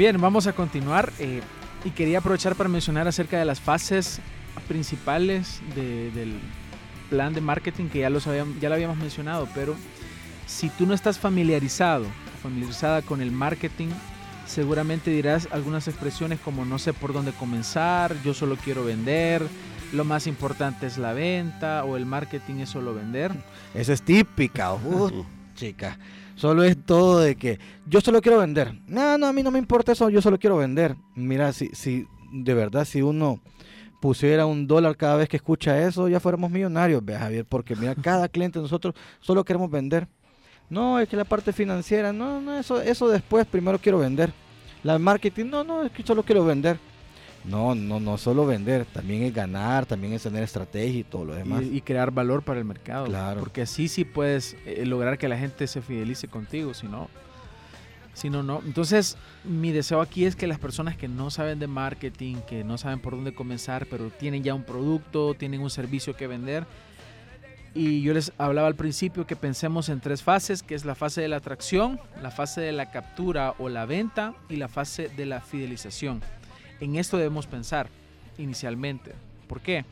Bien, vamos a continuar eh, y quería aprovechar para mencionar acerca de las fases principales del plan de marketing que ya, los ya lo habíamos mencionado, pero si tú no estás familiarizado, familiarizada con el marketing, seguramente dirás algunas expresiones como no sé por dónde comenzar, yo solo quiero vender, lo más importante es la venta o el marketing es solo vender. Eso es típica, chica. Solo es todo de que yo solo quiero vender. No, no, a mí no me importa eso, yo solo quiero vender. Mira, si, si de verdad, si uno pusiera un dólar cada vez que escucha eso, ya fuéramos millonarios, ve Javier, porque mira, cada cliente nosotros solo queremos vender. No, es que la parte financiera, no, no, eso, eso después, primero quiero vender. La marketing, no, no, es que solo quiero vender. No, no, no solo vender, también es ganar, también es tener estrategia y todo lo demás. Y, crear valor para el mercado. Claro. Porque así sí puedes eh, lograr que la gente se fidelice contigo, si no, si no, no. Entonces, mi deseo aquí es que las personas que no saben de marketing, que no saben por dónde comenzar, pero tienen ya un producto, tienen un servicio que vender, y yo les hablaba al principio que pensemos en tres fases, que es la fase de la atracción, la fase de la captura o la venta y la fase de la fidelización. En esto debemos pensar inicialmente. ¿Por qué?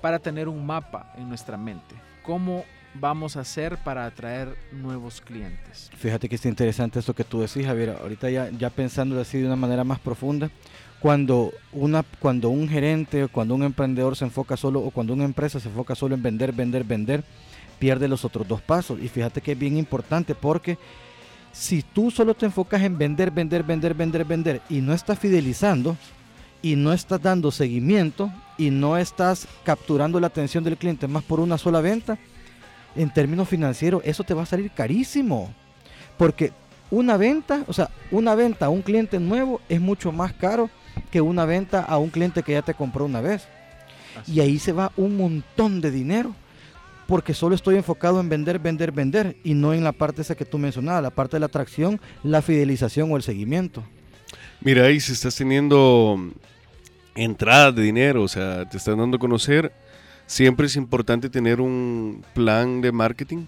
Para tener un mapa en nuestra mente. ¿Cómo vamos a hacer para atraer nuevos clientes? Fíjate que es interesante esto que tú decís, Javier. Ahorita ya, ya pensando así de una manera más profunda, cuando, cuando un gerente o cuando un emprendedor se enfoca solo o cuando una empresa se enfoca solo en vender, vender, vender, pierde los otros dos pasos. Y fíjate que es bien importante porque si tú solo te enfocas en vender, vender, vender, vender, vender y no estás fidelizando y no estás dando seguimiento y no estás capturando la atención del cliente más por una sola venta, en términos financieros eso te va a salir carísimo. Porque una venta, o sea, una venta a un cliente nuevo es mucho más caro que una venta a un cliente que ya te compró una vez. y ahí se va un montón de dinero porque solo estoy enfocado en vender, vender, vender y no en la parte esa que tú mencionabas, la parte de la atracción, la fidelización o el seguimiento. Mira, ahí si estás teniendo entradas de dinero, o sea, te están dando a conocer, siempre es importante tener un plan de marketing.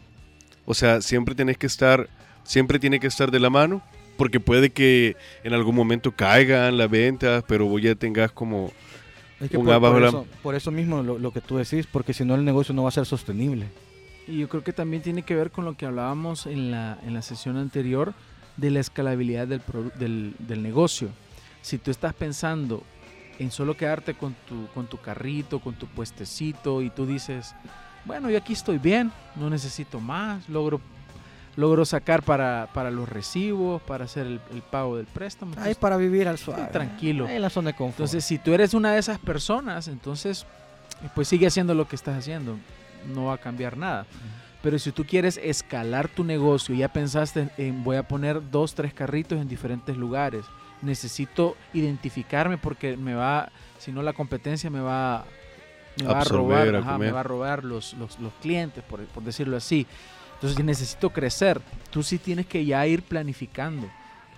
O sea, siempre tienes que estar, siempre tiene que estar de la mano, porque puede que en algún momento caigan las ventas, pero ya tengas como por, eso, mismo lo, que tú decís, porque si no el negocio no va a ser sostenible. Y yo creo que también tiene que ver con lo que hablábamos en la, en la sesión anterior de la escalabilidad del, del, del negocio. Si tú estás pensando en solo quedarte con tu, con tu carrito, con tu puestecito y tú dices, bueno, yo aquí estoy bien, no necesito más, logro logro sacar para, para los recibos, para hacer el, pago del préstamo. Ahí para vivir al suave. Tranquilo. en la zona de confort. Entonces, si tú eres una de esas personas, entonces, pues sigue haciendo lo que estás haciendo. No va a cambiar nada. Pero si tú quieres escalar tu negocio, ya pensaste en voy a poner dos, tres carritos en diferentes lugares. Necesito identificarme porque me va, si no la competencia me va, me va a robar, me va a robar los, los, los clientes, por, por decirlo así. Entonces, necesito crecer, tú sí tienes que ya ir planificando,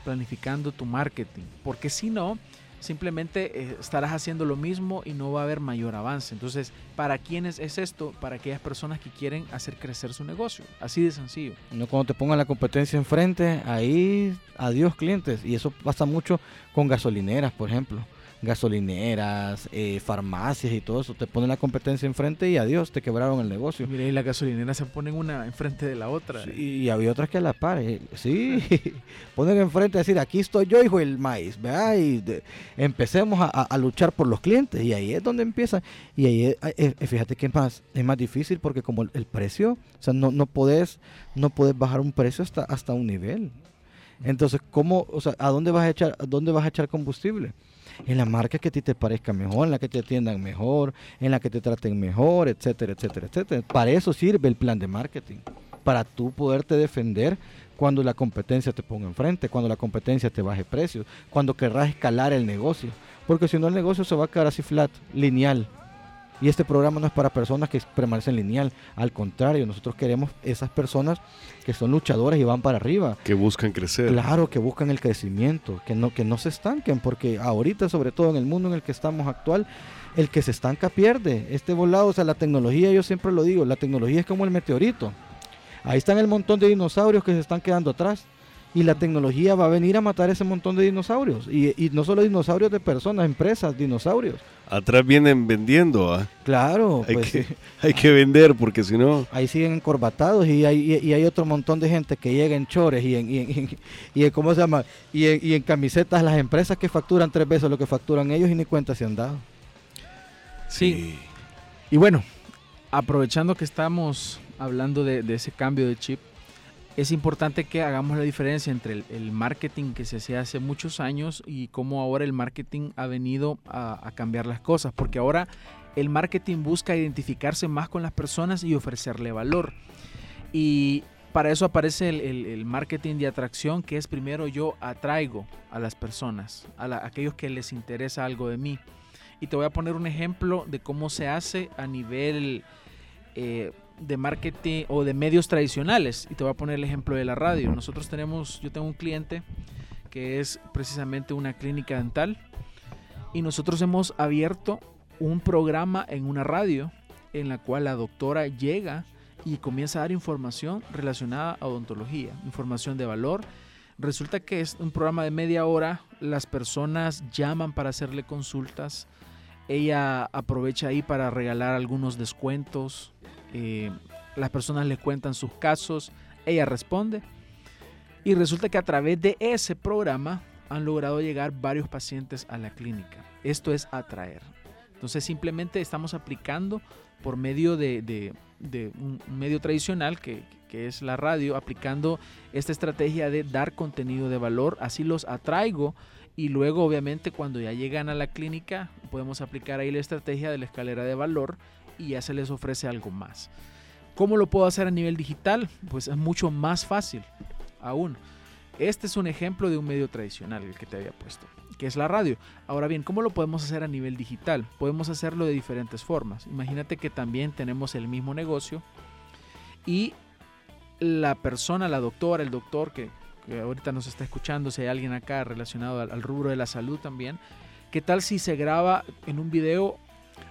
planificando tu marketing, porque si no, simplemente eh, estarás haciendo lo mismo y no va a haber mayor avance. Entonces, ¿para quiénes es esto? Para aquellas personas que quieren hacer crecer su negocio. Así de sencillo. No cuando te pongan la competencia enfrente, ahí adiós clientes. Y eso pasa mucho con gasolineras, por ejemplo gasolineras, eh, farmacias y todo eso. Te ponen la competencia enfrente y adiós, te quebraron el negocio. Mire, y las gasolineras se ponen una enfrente de la otra. y había otras que a la par. Eh, sí, ponen enfrente a decir, aquí estoy yo, hijo el maíz. ¿verdad? Y empecemos a, luchar por los clientes. Y ahí es donde empieza. Y ahí, eh, fíjate que es más, es más difícil porque como el, precio, o sea, no, no, podés, no podés bajar un precio hasta, hasta un nivel. Entonces, ¿cómo, o sea, ¿a dónde vas a echar, a dónde vas a echar combustible? en la marca que a ti te parezca mejor, en la que te atiendan mejor, en la que te traten mejor, etcétera, etcétera, etcétera. Para eso sirve el plan de marketing, para tú poderte defender cuando la competencia te ponga enfrente, cuando la competencia te baje precios, cuando querrás escalar el negocio. Porque si no el negocio se va a quedar así flat, lineal. Y este programa no es para personas que permanecen lineal. Al contrario, nosotros queremos esas personas que son luchadoras y van para arriba. Que buscan crecer. Claro, que buscan el crecimiento, que no, que no se estanquen, porque ahorita, sobre todo en el mundo en el que estamos actual, el que se estanca pierde. Este volado, o sea, la tecnología, yo siempre lo digo, la tecnología es como el meteorito. Ahí están el montón de dinosaurios que se están quedando atrás. Y la tecnología va a venir a matar ese montón de dinosaurios. Y, no solo dinosaurios de personas, empresas, dinosaurios. Atrás vienen vendiendo. ¿ah? Claro. Hay, pues, que, hay que vender porque si no... Ahí siguen encorbatados y hay, y, hay otro montón de gente que llega en chores y en, y ¿cómo se llama? Y y en camisetas las empresas que facturan tres veces lo que facturan ellos y ni cuenta se han dado. Sí. Y bueno, aprovechando que estamos hablando de, ese cambio de chip, es importante que hagamos la diferencia entre el, marketing que se hacía hace muchos años y cómo ahora el marketing ha venido a, cambiar las cosas, porque ahora el marketing busca identificarse más con las personas y ofrecerle valor. Y para eso aparece el, marketing de atracción, que es primero yo atraigo a las personas, a, a aquellos que les interesa algo de mí. Y te voy a poner un ejemplo de cómo se hace a nivel eh, de marketing o de medios tradicionales. Y te voy a poner el ejemplo de la radio. Nosotros tenemos, yo tengo un cliente que es precisamente una clínica dental. Y nosotros hemos abierto un programa en una radio en la cual la doctora llega y comienza a dar información relacionada a odontología, información de valor. Resulta que es un programa de media hora, las personas llaman para hacerle consultas, ella aprovecha ahí para regalar algunos descuentos. Eh, las personas le cuentan sus casos. Ella responde. Y resulta que a través de ese programa han logrado llegar varios pacientes a la clínica. Esto es atraer. Entonces simplemente estamos aplicando por medio de, un medio tradicional que, es la radio, aplicando esta estrategia de dar contenido de valor. Así los atraigo y luego, obviamente, cuando ya llegan a la clínica, podemos aplicar ahí la estrategia de la escalera de valor y ya se les ofrece algo más. ¿Cómo lo puedo hacer a nivel digital? Pues es mucho más fácil aún. Este es un ejemplo de un medio tradicional, el que te había puesto, que es la radio. Ahora bien, ¿cómo lo podemos hacer a nivel digital? Podemos hacerlo de diferentes formas. Imagínate que también tenemos el mismo negocio y la persona, la doctora, el doctor que ahorita nos está escuchando, si hay alguien acá relacionado al, rubro de la salud también, ¿qué tal si se graba en un video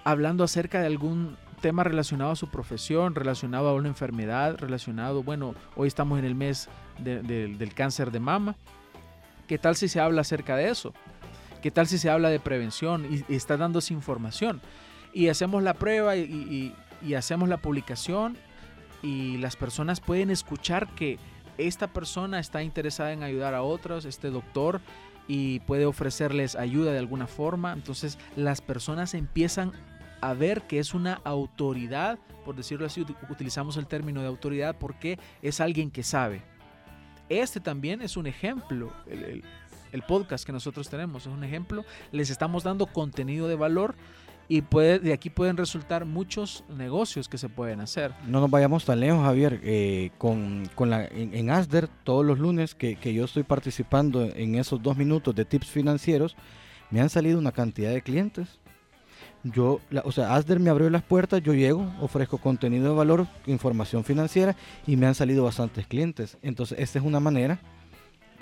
hablando acerca de algún tema relacionado a su profesión, relacionado a una enfermedad, relacionado, bueno, hoy estamos en el mes del cáncer de mama, ¿qué tal si se habla acerca de eso? ¿Qué tal si se habla de prevención y, está dándose información? Y hacemos la prueba y hacemos la publicación y las personas pueden escuchar que esta persona está interesada en ayudar a otros, este doctor, y puede ofrecerles ayuda de alguna forma. Entonces las personas empiezan a ver que es una autoridad, por decirlo así, utilizamos el término de autoridad porque es alguien que sabe. Este también es un ejemplo, el, el podcast que nosotros tenemos es un ejemplo. Les estamos dando contenido de valor y puede, de aquí pueden resultar muchos negocios que se pueden hacer. No nos vayamos tan lejos, Javier. Eh, con, con la, en, ASDER, todos los lunes que, que, yo estoy participando en esos dos minutos de tips financieros, me han salido una cantidad de clientes. Yo, o sea, ASDER me abrió las puertas, yo llego, ofrezco contenido de valor, información financiera y me han salido bastantes clientes. Entonces, esta es una manera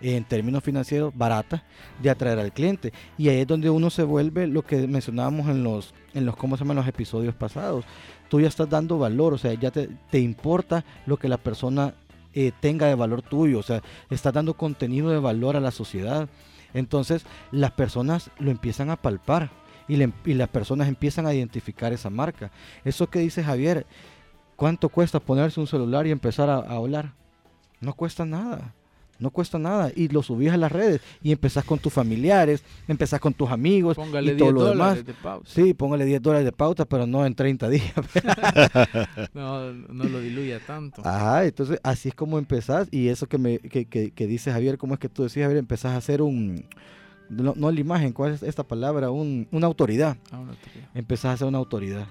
en términos financieros barata de atraer al cliente. Y ahí es donde uno se vuelve lo que mencionábamos en los, en los, ¿cómo se llaman? los episodios pasados. Tú ya estás dando valor, o sea, ya te, importa lo que la persona eh, tenga de valor tuyo, o sea, estás dando contenido de valor a la sociedad. Entonces las personas lo empiezan a palpar y las personas empiezan a identificar esa marca. Eso que dice Javier, ¿cuánto cuesta ponerse un celular y empezar a hablar? No cuesta nada. No cuesta nada. Y lo subís a las redes y empezás con tus familiares, empezás con tus amigos póngale y todo lo demás. De pauta. Sí, póngale 10 dólares de pauta, pero no en 30 días. no, no lo diluya tanto. Ajá, entonces así es como empezás. Y eso que, me, que, que, dice Javier, ¿cómo es que tú decías, Javier? Empezás a hacer un... No, la imagen, ¿cuál es esta palabra? Un, una autoridad. Ah, una autoridad. Empezás a hacer una autoridad.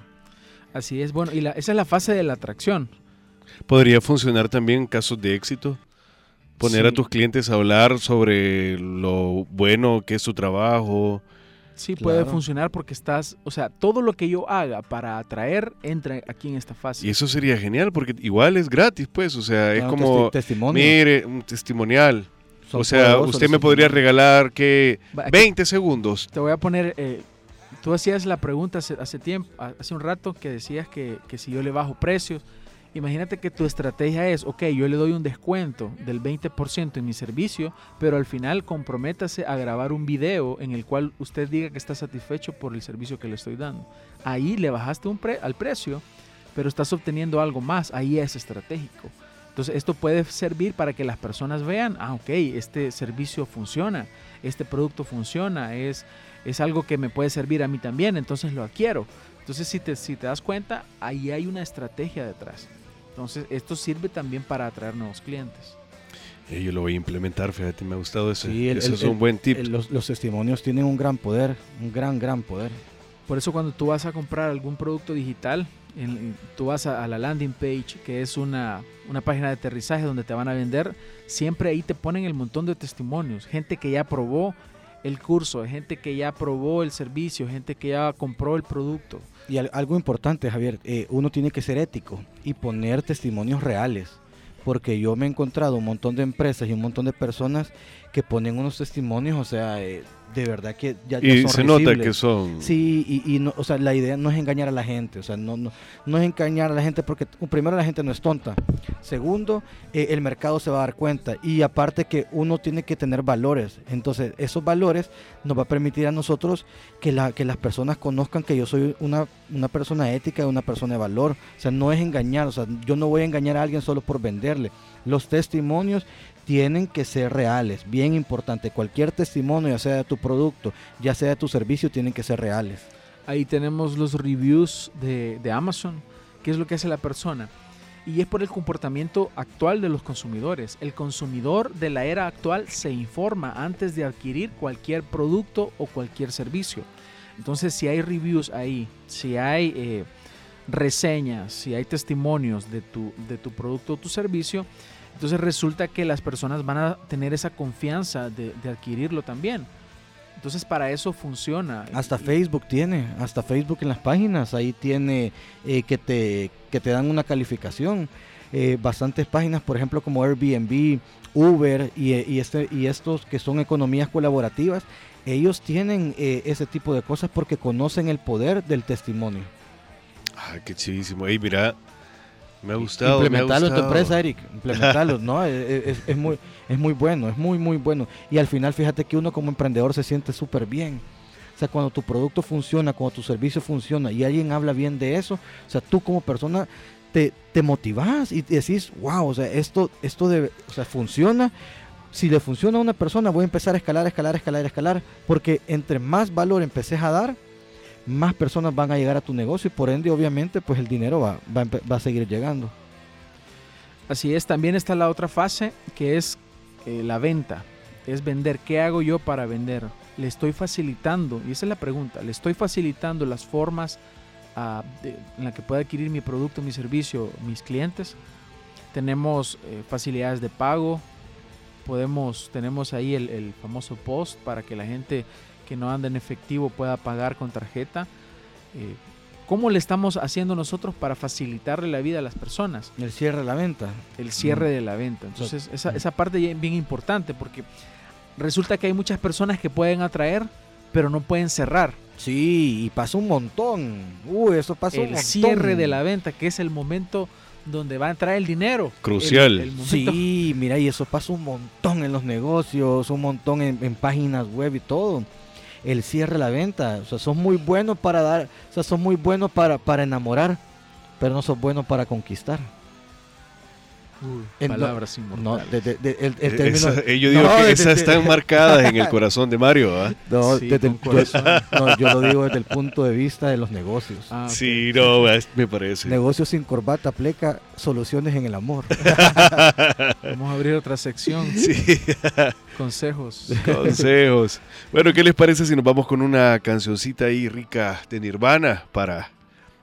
Así es, bueno, y la, esa es la fase de la atracción. ¿Podría funcionar también en casos de éxito? Poner a tus clientes a hablar sobre lo bueno que es su trabajo. Sí, puede funcionar porque estás, o sea, todo lo que yo haga para atraer entra aquí en esta fase. Y eso sería genial porque igual es gratis, pues. O sea, es como, testi- testimonio. mire, un testimonial. Son o sea, usted me podría regalar que Va, aquí 20 segundos. Te voy a poner, eh, tú hacías la pregunta hace, hace tiempo, ha- hace un rato que decías que, que si yo le bajo precios, imagínate que tu estrategia es, ok, yo le doy un descuento del 20% en mi servicio, pero al final comprométase a grabar un video en el cual usted diga que está satisfecho por el servicio que le estoy dando. Ahí le bajaste un pre- al precio, pero estás obteniendo algo más, ahí es estratégico. Entonces esto puede servir para que las personas vean, ah, ok, este servicio funciona, este producto funciona, es, es algo que me puede servir a mí también, entonces lo adquiero. Entonces si te, si te das cuenta, ahí hay una estrategia detrás. Entonces esto sirve también para atraer nuevos clientes. Eh, yo lo voy a implementar, fíjate, me ha gustado ese. Sí, el- el- es un el- buen tip. Los, los testimonios tienen un gran poder, un gran, gran poder. Por eso cuando tú vas a comprar algún producto digital, en- tú vas a, a la landing page, que es una, una página de aterrizaje donde te van a vender, siempre ahí te ponen el montón de testimonios, gente que ya probó el curso, gente que ya probó el servicio, gente que ya compró el producto. Y al- algo importante, Javier, eh, uno tiene que ser ético y poner testimonios reales. Porque yo me he encontrado un montón de empresas y un montón de personas que ponen unos testimonios, o sea, eh, de verdad que ya, ya Y son se nota que son. Sí, y, y no, o sea, la idea no es engañar a la gente, o sea, no, no, no es engañar a la gente porque primero la gente no es tonta, segundo, eh, el mercado se va a dar cuenta. Y aparte que uno tiene que tener valores, entonces esos valores nos va a permitir a nosotros que, la, que las personas conozcan que yo soy una, una persona ética, una persona de valor, o sea, no es engañar, o sea, yo no voy a engañar a alguien solo por venderle, los testimonios tienen que ser reales, bien importante. Cualquier testimonio, ya sea de tu producto, ya sea de tu servicio, tienen que ser reales. Ahí tenemos los reviews de, de Amazon, qué es lo que hace la persona. Y es por el comportamiento actual de los consumidores. El consumidor de la era actual se informa antes de adquirir cualquier producto o cualquier servicio. Entonces, si hay reviews ahí, si hay eh, reseñas, si hay testimonios de tu, de tu producto o tu servicio, entonces resulta que las personas van a tener esa confianza de, de adquirirlo también. Entonces para eso funciona. Hasta Y- Facebook tiene, hasta Facebook en las páginas, ahí tiene eh, que, te, que te dan una calificación. Eh, bastantes páginas, por ejemplo, como Airbnb, Uber y, y este, y estos que son economías colaborativas, ellos tienen eh, ese tipo de cosas porque conocen el poder del testimonio. Ay, qué chivísimo. Ey, mira, me ha gustado. Implementarlo en tu empresa, Eric. Implementarlo, ¿no? Es, es- es muy, es muy bueno, es muy, muy bueno. Y al final, fíjate que uno como emprendedor se siente súper bien. O sea, cuando tu producto funciona, cuando tu servicio funciona y alguien habla bien de eso, o sea, tú como persona te, te motivas y decís, wow, o sea, esto, esto debe, o sea, funciona. Si le funciona a una persona, voy a empezar a escalar, escalar, escalar, escalar, porque entre más valor empeces a dar, más personas van a llegar a tu negocio y por ende, obviamente, pues el dinero va, va, va a seguir llegando. Así es, también está la otra fase que es eh, la venta. Es vender. ¿Qué hago yo para vender? Le estoy facilitando, y esa es la pregunta, le estoy facilitando las formas ah, en las que pueda adquirir mi producto, mi servicio, mis clientes. Tenemos eh, facilidades de pago. Podemos, tenemos ahí el famoso post para que la gente que no anda en efectivo pueda pagar con tarjeta. Eh, ¿Cómo le estamos haciendo nosotros para facilitarle la vida a las personas? El cierre de la venta. el cierre Mm. de la venta. Entonces, esa, mm. esa parte ya es bien importante porque resulta que hay muchas personas que pueden atraer, pero no pueden cerrar. Sí, y pasa un montón. Uy, eso pasa un el montón. cierre de la venta, que es el momento donde va a entrar el dinero. Crucial. El- el momento- Sí, mira, y eso pasa un montón en los negocios, un montón en, en páginas web y todo. El cierre de la venta, o sea, son muy buenos para dar, o sea, son muy buenos para, para enamorar, pero no son buenos para conquistar. Uy, no- palabras No, inmortales. de- de- de- el, el Eh, término, esa- eh, yo digo No, que de- esas de- están marcadas en el corazón de Mario. ¿ah? no, Sí, desde el- yo, corazón. no, yo lo digo desde el punto de vista de los negocios. Ah. Sí, no, me parece. Negocios sin corbata, pleca, soluciones en el amor. Vamos a abrir otra sección. Sí, Consejos. consejos. Bueno, ¿qué les parece si nos vamos con una cancioncita ahí rica de Nirvana para,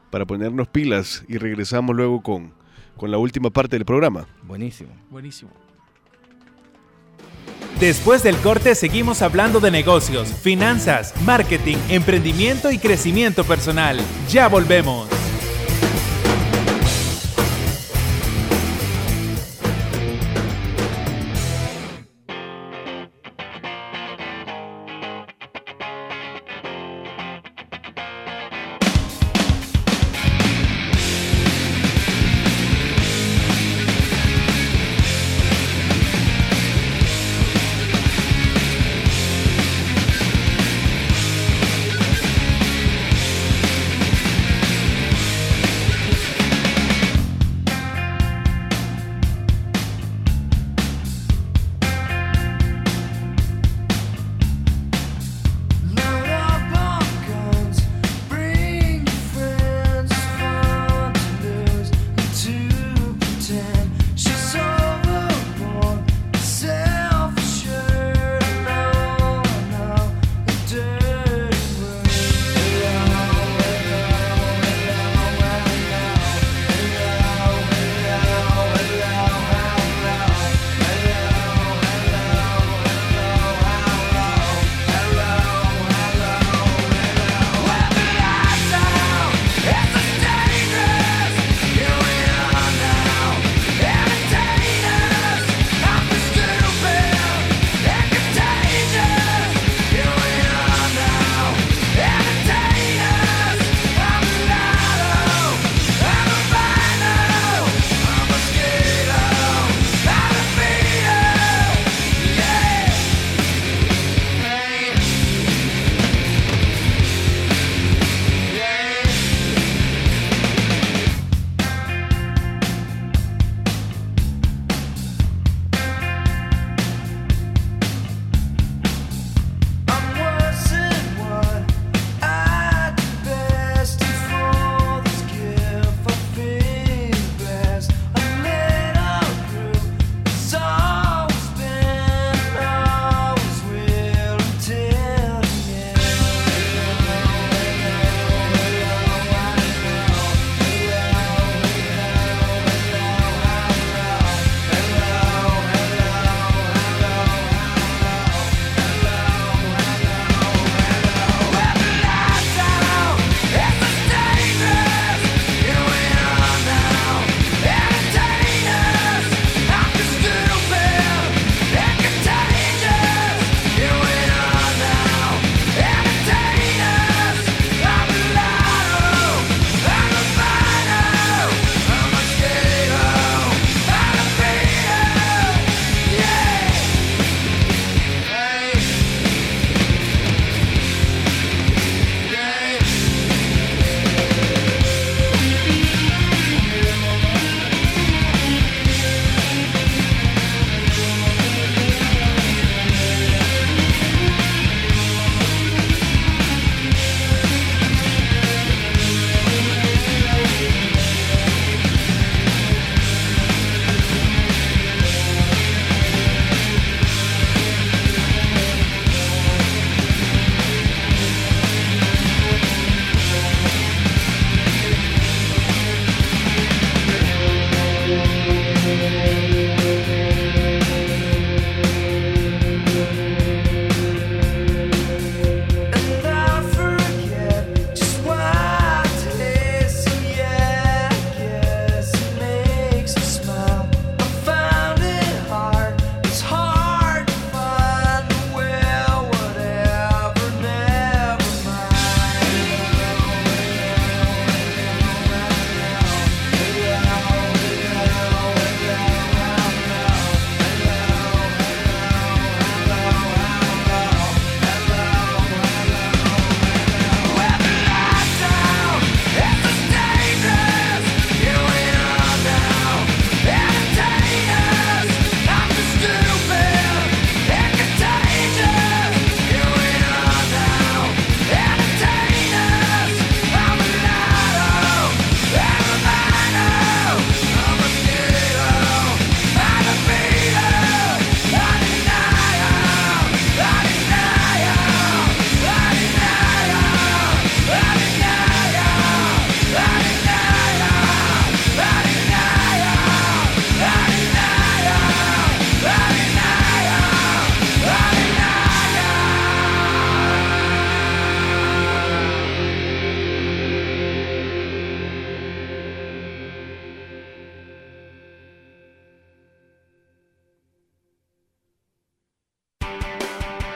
para ponernos pilas y regresamos luego con, con la última parte del programa? Buenísimo. Buenísimo. Después del corte seguimos hablando de negocios, finanzas, marketing, emprendimiento y crecimiento personal. Ya volvemos.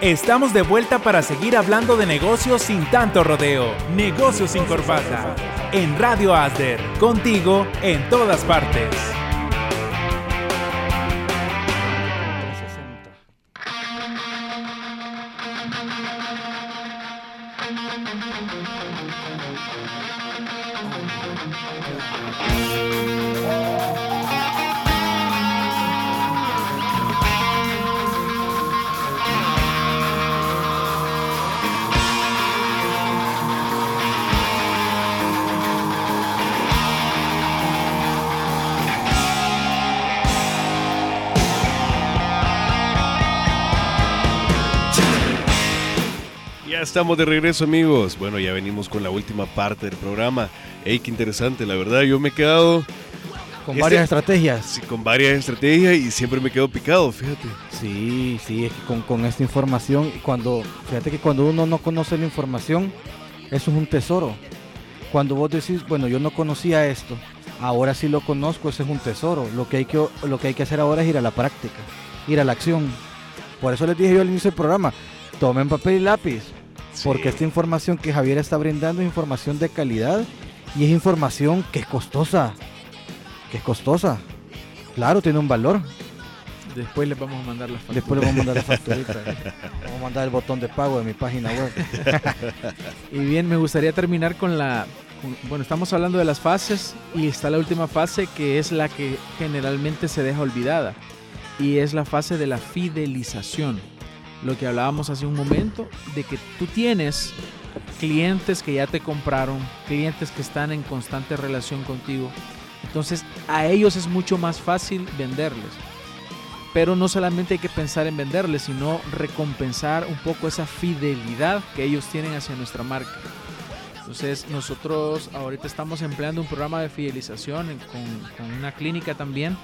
Estamos de vuelta para seguir hablando de negocios sin tanto rodeo. Negocios sin corbata. En Radio Asder. Contigo en todas partes. Estamos de regreso, amigos. Bueno, ya venimos con la última parte del programa. Ey, qué interesante, la verdad. Yo me he quedado. Con varias estrategias. Sí, con varias estrategias y siempre me quedo picado, fíjate. Sí, sí, es que con, con esta información, cuando, fíjate que cuando uno no conoce la información, eso es un tesoro. Cuando vos decís, bueno, yo no conocía esto, ahora sí lo conozco, ese es un tesoro. Lo que hay que, lo que, hay que hacer ahora es ir a la práctica, ir a la acción. Por eso les dije yo al inicio del programa, tomen papel y lápiz, porque esta información que Javier está brindando es información de calidad y es información que es costosa. Que es costosa. Claro, tiene un valor. Después les vamos a mandar la factura. Después les vamos a mandar la facturita. vamos a mandar el botón de pago de mi página web. y bien, me gustaría terminar con la... bueno, estamos hablando de las fases y está la última fase que es la que generalmente se deja olvidada. Y es la fase de la fidelización lo que hablábamos hace un momento, de que tú tienes clientes que ya te compraron, clientes que están en constante relación contigo. Entonces a ellos es mucho más fácil venderles. Pero no solamente hay que pensar en venderles, sino recompensar un poco esa fidelidad que ellos tienen hacia nuestra marca. Entonces nosotros ahorita estamos empleando un programa de fidelización con, una clínica también,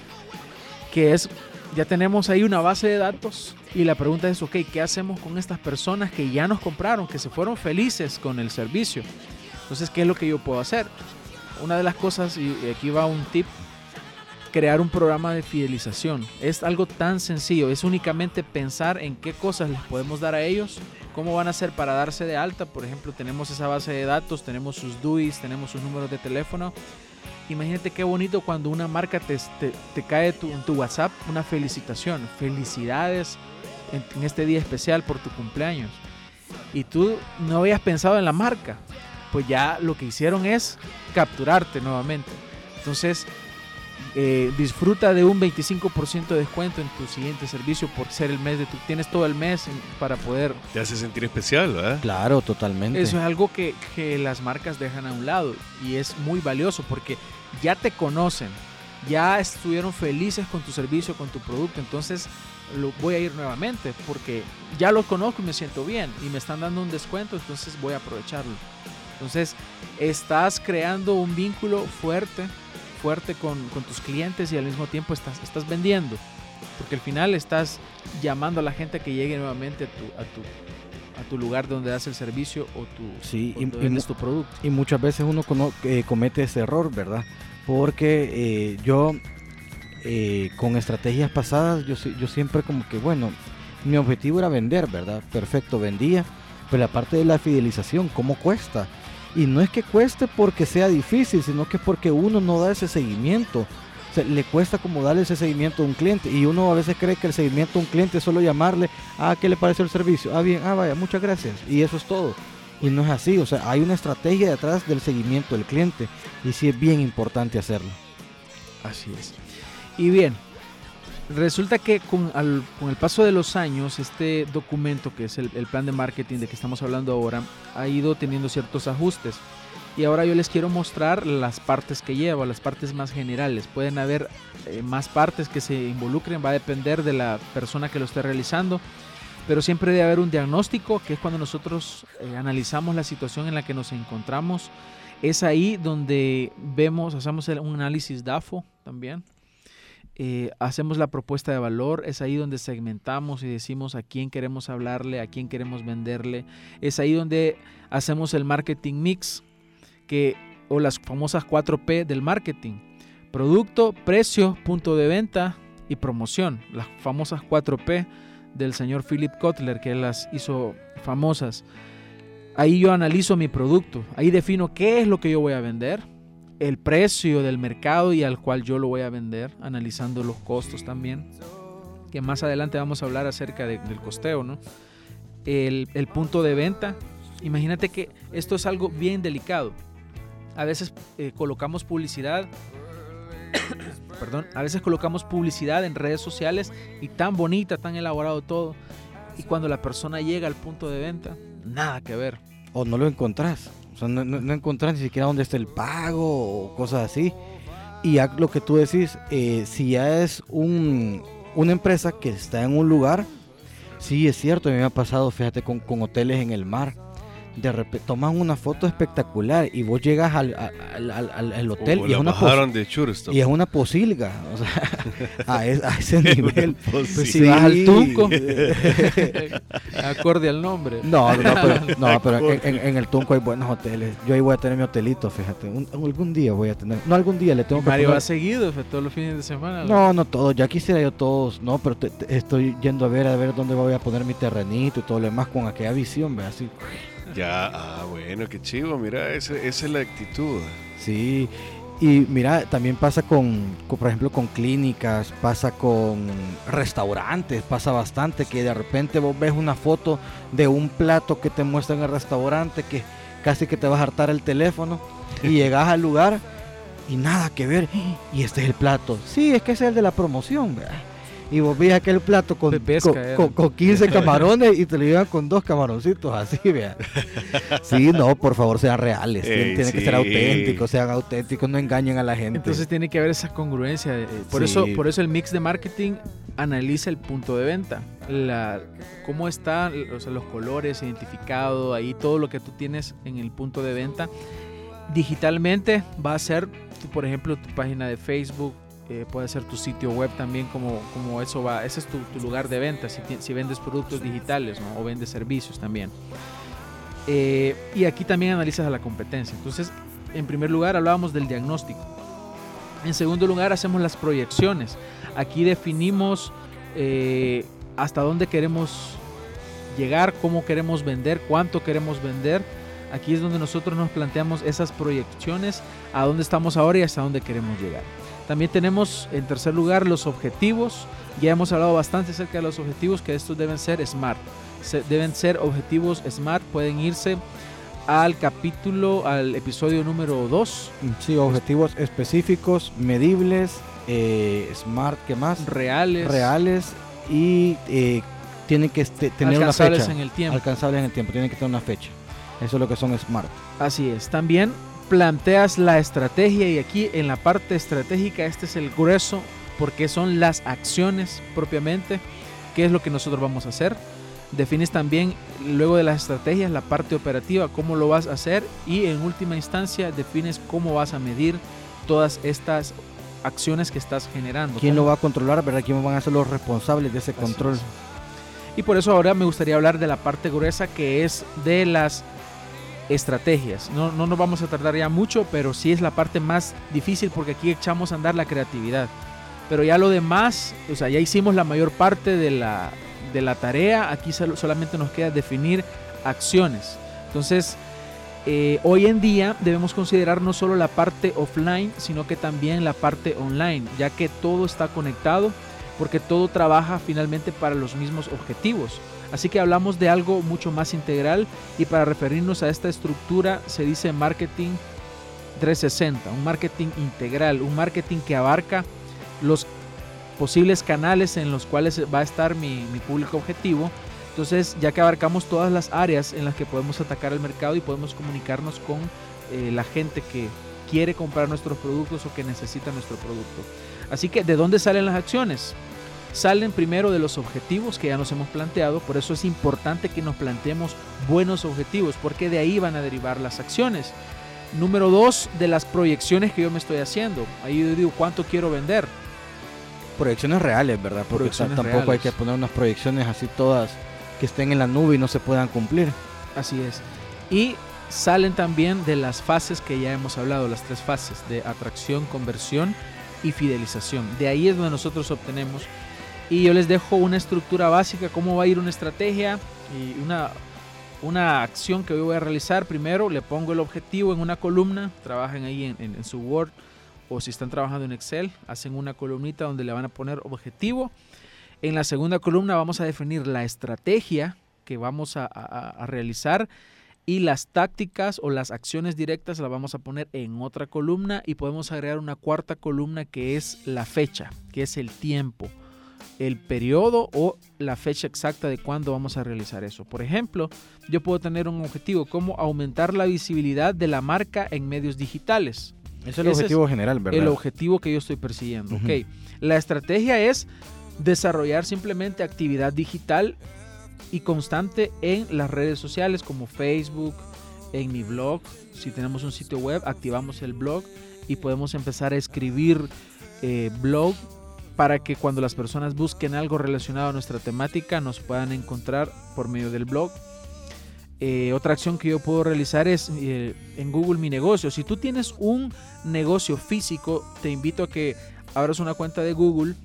que es ya tenemos ahí una base de datos y la pregunta es, ok, ¿qué hacemos con estas personas que ya nos compraron, que se fueron felices con el servicio? Entonces, ¿qué es lo que yo puedo hacer? Una de las cosas, y aquí va un tip, crear un programa de fidelización. Es algo tan sencillo, es únicamente pensar en qué cosas les podemos dar a ellos, cómo van a hacer para darse de alta. Por ejemplo, tenemos esa base de datos, tenemos sus DUIs, tenemos sus números de teléfono Imagínate qué bonito cuando una marca te, te, cae tu, en tu WhatsApp una felicitación. Felicidades en, este día especial por tu cumpleaños. Y tú no habías pensado en la marca. Pues ya lo que hicieron es capturarte nuevamente. Entonces, eh, disfruta de un 25% de descuento en tu siguiente servicio por ser el mes de tu. Tienes todo el mes para poder. Te hace sentir especial, ¿verdad? Claro, totalmente. Eso es algo que, que las marcas dejan a un lado y es muy valioso porque ya te conocen, ya estuvieron felices con tu servicio, con tu producto, entonces lo voy a ir nuevamente porque ya lo conozco y me siento bien y me están dando un descuento, entonces voy a aprovecharlo. Entonces, estás creando un vínculo fuerte, fuerte con, tus clientes y al mismo tiempo estás, estás vendiendo. Porque al final estás llamando a la gente que llegue nuevamente a tu, a tu, a tu lugar donde das el servicio o tu, sí, y, tu producto. Y muchas veces uno eh, comete ese error, ¿verdad? Porque eh, yo eh, con estrategias pasadas, yo, yo siempre como que, bueno, mi objetivo era vender, ¿verdad? Perfecto, vendía. Pero la parte de la fidelización, ¿cómo cuesta? Y no es que cueste porque sea difícil, sino que es porque uno no da ese seguimiento le cuesta como darle ese seguimiento a un cliente y uno a veces cree que el seguimiento a un cliente es solo llamarle, ah, ¿qué le pareció el servicio? Ah, bien, ah, vaya, muchas gracias. Y eso es todo. Y no es así, o sea, hay una estrategia detrás del seguimiento del cliente y sí es bien importante hacerlo. Así es. Y bien, resulta que con, con el paso de los años, este documento que es el, el plan de marketing de que estamos hablando ahora, ha ido teniendo ciertos ajustes. Y ahora yo les quiero mostrar las partes que lleva, las partes más generales. Pueden haber eh, más partes que se involucren, va a depender de la persona que lo esté realizando. Pero siempre debe haber un diagnóstico, que es cuando nosotros eh, analizamos la situación en la que nos encontramos. Es ahí donde vemos, hacemos un análisis DAFO también. Eh, hacemos la propuesta de valor, es ahí donde segmentamos y decimos a quién queremos hablarle, a quién queremos venderle. Es ahí donde hacemos el marketing mix, que, o las famosas 4P del marketing. Producto, precio, punto de venta y promoción. Las famosas 4P del señor Philip Kotler, que las hizo famosas. Ahí yo analizo mi producto, ahí defino qué es lo que yo voy a vender, el precio del mercado y al cual yo lo voy a vender, analizando los costos también, que más adelante vamos a hablar acerca del costeo, ¿no? El, el punto de venta, imagínate que esto es algo bien delicado. A veces eh, colocamos publicidad perdón, a veces colocamos publicidad en redes sociales y tan bonita, tan elaborado todo. Y cuando la persona llega al punto de venta, nada que ver. O no lo encontrás. O sea, no, no, encontrás ni siquiera dónde está el pago o cosas así. Y ya lo que tú decís, eh, si ya es un, una empresa que está en un lugar, sí es cierto, a mí me ha pasado, fíjate, con, con hoteles en el mar de repente toman una foto espectacular y vos llegas al, hotel y, es una de y es una posilga, o sea, a, ese nivel. pues si vas al Tunco, acorde al nombre. No, no, pero, en, el Tunco hay buenos hoteles. Yo ahí voy a tener mi hotelito, fíjate. algún día voy a tener. No, algún día le tengo que Mario va seguido, todos los fines de semana. No, no todos. Ya quisiera yo todos, no, pero estoy yendo a ver a ver dónde voy a poner mi terrenito y todo lo demás con aquella visión, ve así. Ya, ah, bueno, qué chivo, mira, esa, es la actitud. Sí, y mira, también pasa con, por ejemplo, con clínicas, pasa con restaurantes, pasa bastante que de repente vos ves una foto de un plato que te muestra en el restaurante que casi que te vas a hartar el teléfono y llegas al lugar y nada que ver. Y este es el plato. Sí, es que es el de la promoción, ¿verdad? Y vos veías aquel plato con, con, 15 camarones y te lo llevan con dos camaroncitos así, vea. Sí, no, por favor, sean reales. tienen, que ser auténticos, sean auténticos, no engañen a la gente. Entonces tiene que haber esa congruencia. Eh, por, eso, por eso el mix de marketing analiza el punto de venta. La, cómo están los colores identificados, ahí todo lo que tú tienes en el punto de venta. Digitalmente va a ser, por ejemplo, tu página de Facebook, eh, puede ser tu sitio web también como, como eso va, ese es tu, lugar de venta si, si, vendes productos digitales o vendes servicios también. Eh, y aquí también analizas a la competencia. Entonces, en primer lugar hablábamos del diagnóstico. En segundo lugar hacemos las proyecciones. Aquí definimos eh, hasta dónde queremos llegar, cómo queremos vender, cuánto queremos vender. Aquí es donde nosotros nos planteamos esas proyecciones, a dónde estamos ahora y hasta dónde queremos llegar. También tenemos en tercer lugar los objetivos. Ya hemos hablado bastante acerca de los objetivos, que estos deben ser SMART. deben ser objetivos SMART. Pueden irse al capítulo, al episodio número 2. Sí, objetivos específicos, medibles, eh, SMART, ¿qué más? Reales. Reales y eh, tienen que este, tener una fecha. en el tiempo. Alcanzables en el tiempo, tienen que tener una fecha. Eso es lo que son SMART. Así es. También planteas la estrategia y aquí en la parte estratégica este es el grueso porque son las acciones propiamente, qué es lo que nosotros vamos a hacer. Defines también luego de las estrategias la parte operativa, cómo lo vas a hacer y en última instancia defines cómo vas a medir todas estas acciones que estás generando. ¿Quién lo va a controlar? ¿Verdad? ¿Quién van a ser los responsables de ese control? Y por eso ahora me gustaría hablar de la parte gruesa que es de las estrategias. No, no nos vamos a tardar ya mucho, pero sí es la parte más difícil porque aquí echamos a andar la creatividad. Pero ya lo demás, o sea, ya hicimos la mayor parte de la, de la tarea, aquí solamente nos queda definir acciones. Entonces, eh, hoy en día debemos considerar no solo la parte offline, sino que también la parte online, ya que todo está conectado, porque todo trabaja finalmente para los mismos objetivos. Así que hablamos de algo mucho más integral y para referirnos a esta estructura se dice marketing 360, un marketing integral, un marketing que abarca los posibles canales en los cuales va a estar mi, público objetivo. Entonces, ya que abarcamos todas las áreas en las que podemos atacar el mercado y podemos comunicarnos con eh, la gente que quiere comprar nuestros productos o que necesita nuestro producto. Así que, ¿de dónde salen las acciones? Salen primero de los objetivos que ya nos hemos planteado, por eso es importante que nos planteemos buenos objetivos, porque de ahí van a derivar las acciones. Número dos, de las proyecciones que yo me estoy haciendo. Ahí yo digo, ¿cuánto quiero vender? Proyecciones reales, ¿verdad? Porque tampoco hay que poner unas proyecciones así todas que estén en la nube y no se puedan cumplir. Así es. Y salen también de las fases que ya hemos hablado, las tres fases de atracción, conversión y fidelización. De ahí es donde nosotros obtenemos Y yo les dejo una estructura básica, cómo va a ir una estrategia y una, una acción que yo voy a realizar. Primero le pongo el objetivo en una columna, trabajen ahí en, en su Word o si están trabajando en Excel, hacen una columnita donde le van a poner objetivo. En la segunda columna vamos a definir la estrategia que vamos a, a, realizar y las tácticas o las acciones directas las vamos a poner en otra columna y podemos agregar una cuarta columna que es la fecha, que es el tiempo, el periodo o la fecha exacta de cuándo vamos a realizar eso. Por ejemplo, yo puedo tener un objetivo como aumentar la visibilidad de la marca en medios digitales. Ese es el objetivo general, ¿verdad? El objetivo que yo estoy persiguiendo. Ok. La estrategia es desarrollar simplemente actividad digital y constante en las redes sociales como Facebook, en mi blog. Si tenemos un sitio web, activamos el blog y podemos empezar a escribir eh, blog para que cuando las personas busquen algo relacionado a nuestra temática nos puedan encontrar por medio del blog. Eh, otra acción que yo puedo realizar es eh, en Google Mi Negocio. Si tú tienes un negocio físico, te invito a que abras una cuenta de Google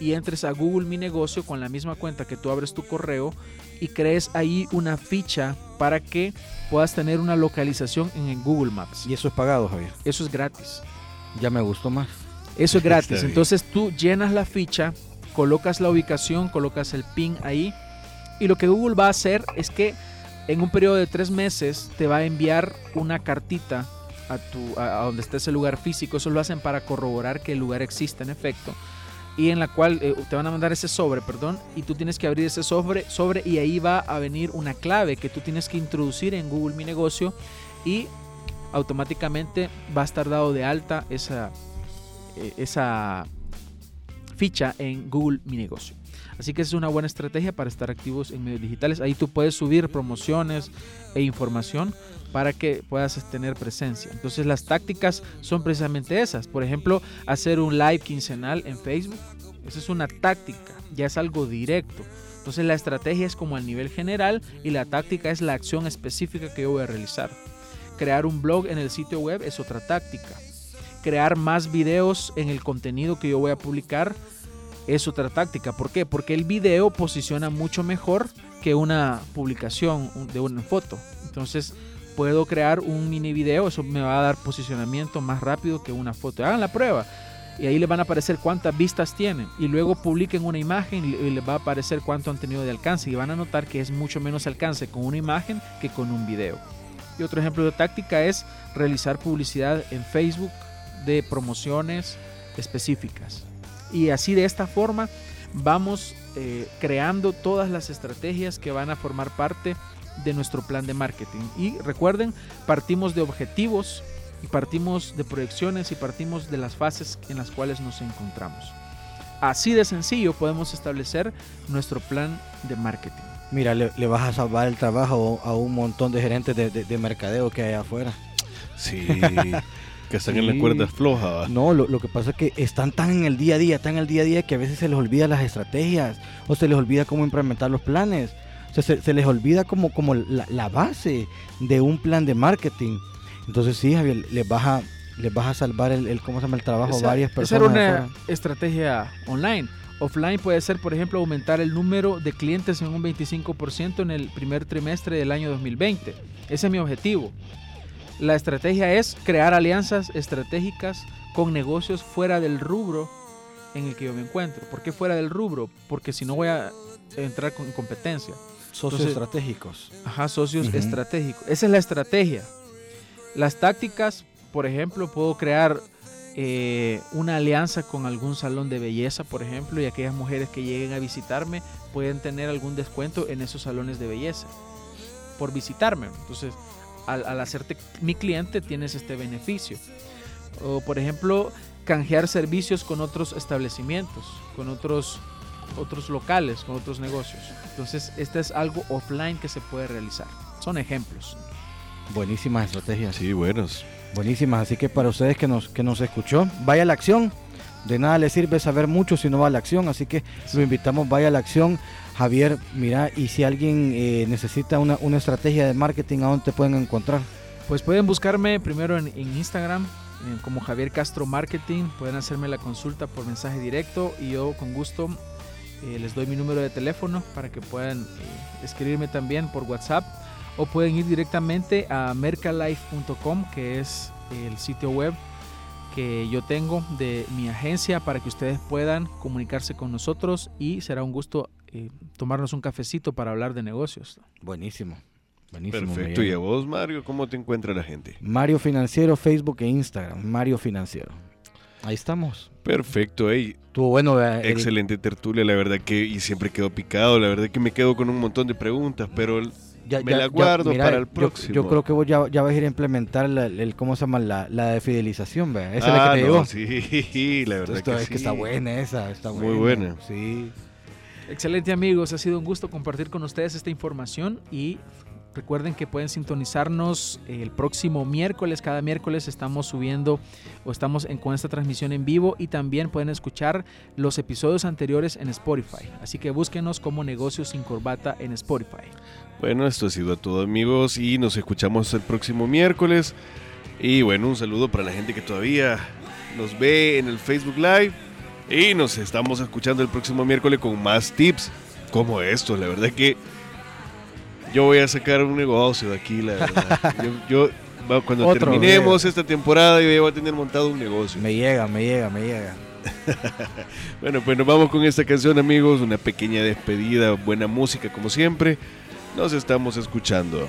y entres a Google Mi Negocio con la misma cuenta que tú abres tu correo y crees ahí una ficha para que puedas tener una localización en Google Maps. ¿Y eso es pagado, Javier? Eso es gratis. Ya me gustó más. Eso es gratis. Entonces tú llenas la ficha, colocas la ubicación, colocas el pin ahí y lo que Google va a hacer es que en un periodo de tres meses te va a enviar una cartita a, tu, a, donde esté ese lugar físico. Eso lo hacen para corroborar que el lugar existe en efecto. Y en la cual eh, te van a mandar ese sobre, perdón, y tú tienes que abrir ese sobre, sobre y ahí va a venir una clave que tú tienes que introducir en Google Mi Negocio y automáticamente va a estar dado de alta esa, esa ficha en Google Mi Negocio. Así que es una buena estrategia para estar activos en medios digitales. Ahí tú puedes subir promociones e información para que puedas tener presencia. Entonces las tácticas son precisamente esas. Por ejemplo, hacer un live quincenal en Facebook. Esa es una táctica, ya es algo directo. Entonces la estrategia es como al nivel general y la táctica es la acción específica que yo voy a realizar. Crear un blog en el sitio web es otra táctica. Crear más videos en el contenido que yo voy a publicar es otra táctica. ¿Por qué? Porque el video posiciona mucho mejor que una publicación de una foto. Entonces puedo crear un mini video, eso me va a dar posicionamiento más rápido que una foto. Hagan la prueba y ahí les van a aparecer cuántas vistas tienen y luego publiquen una imagen y les va a aparecer cuánto han tenido de alcance y van a notar que es mucho menos alcance con una imagen que con un video. Y otro ejemplo de táctica es realizar publicidad en Facebook de promociones específicas. Y así de esta forma vamos eh, creando todas las estrategias que van a formar parte de nuestro plan de marketing. Y recuerden, partimos de objetivos y partimos de proyecciones y partimos de las fases en las cuales nos encontramos. Así de sencillo podemos establecer nuestro plan de marketing. Mira, le, vas a salvar el trabajo a un montón de gerentes de, de mercadeo que hay afuera. Sí. Que están en la cuerda floja. No, lo, que pasa es que están tan en el día a día, tan en el día a día que a veces se les olvida las estrategias o se les olvida cómo implementar los planes. O sea, se, les olvida como, como la, base de un plan de marketing. Entonces sí, Javier, les vas a, les vas a salvar el, ¿cómo se llama? el trabajo a varias personas. Esa era una estrategia online. Offline puede ser, por ejemplo, aumentar el número de clientes en un 25% en el primer trimestre del año 2020. Ese es mi objetivo. La estrategia es crear alianzas estratégicas con negocios fuera del rubro en el que yo me encuentro. ¿Por qué fuera del rubro? Porque si no voy a entrar con competencia. Socios estratégicos. Ajá, socios estratégicos. Esa es la estrategia. Las tácticas, por ejemplo, puedo crear eh, una alianza con algún salón de belleza, por ejemplo, y aquellas mujeres que lleguen a visitarme pueden tener algún descuento en esos salones de belleza por visitarme. Entonces, al, hacerte mi cliente tienes este beneficio. O por ejemplo, canjear servicios con otros establecimientos, con otros, otros locales, con otros negocios. Entonces, este es algo offline que se puede realizar. Son ejemplos. Buenísimas estrategias. Sí, buenos. Buenísimas. Así que para ustedes que nos, que nos escuchó, vaya a la acción. De nada le sirve saber mucho si no va a la acción. Así que lo invitamos, vaya a la acción. Javier, mira, y si alguien eh, necesita una, estrategia de marketing, ¿a dónde te pueden encontrar? Pues pueden buscarme primero en, Instagram como Javier Castro Marketing, pueden hacerme la consulta por mensaje directo y yo con gusto eh, les doy mi número de teléfono para que puedan eh, escribirme también por WhatsApp o pueden ir directamente a mercalife.com que es el sitio web que yo tengo de mi agencia para que ustedes puedan comunicarse con nosotros y será un gusto eh, tomarnos un cafecito para hablar de negocios. Buenísimo. Buenísimo. Perfecto. Miguel. ¿Y a vos, Mario, cómo te encuentra la gente? Mario Financiero, Facebook e Instagram. Mario Financiero. Ahí estamos. Perfecto, ey, Estuvo bueno. el- excelente tertulia, la verdad que, y siempre quedo picado, la verdad que me quedo con un montón de preguntas, pero ya- me ya- la ya- guardo mira, para el próximo. Yo, creo que vos ya, ya vas a ir a implementar la, el, ¿cómo se llama? La, la de fidelización, vea. Esa es la Ah, que te no, digo. sí, la verdad Esto que es sí. que está buena esa, está Muy buena. buena. Sí. Excelente amigos, ha sido un gusto compartir con ustedes esta información y recuerden que pueden sintonizarnos el próximo miércoles, cada miércoles estamos subiendo o estamos en, con esta transmisión en vivo y también pueden escuchar los episodios anteriores en Spotify, así que búsquenos como Negocios sin Corbata en Spotify. Bueno, esto ha sido todo amigos y nos escuchamos el próximo miércoles. Y bueno, un saludo para la gente que todavía nos ve en el Facebook Live. Y nos estamos escuchando el próximo miércoles con más tips como estos. La verdad que yo voy a sacar un negocio de aquí, la verdad. Yo, yo- cuando Otro, terminemos esta temporada, yo ya voy a tener montado un negocio. Me llega, me llega, me llega. Bueno, pues nos vamos con esta canción, amigos. Una pequeña despedida, buena música como siempre. Nos estamos escuchando.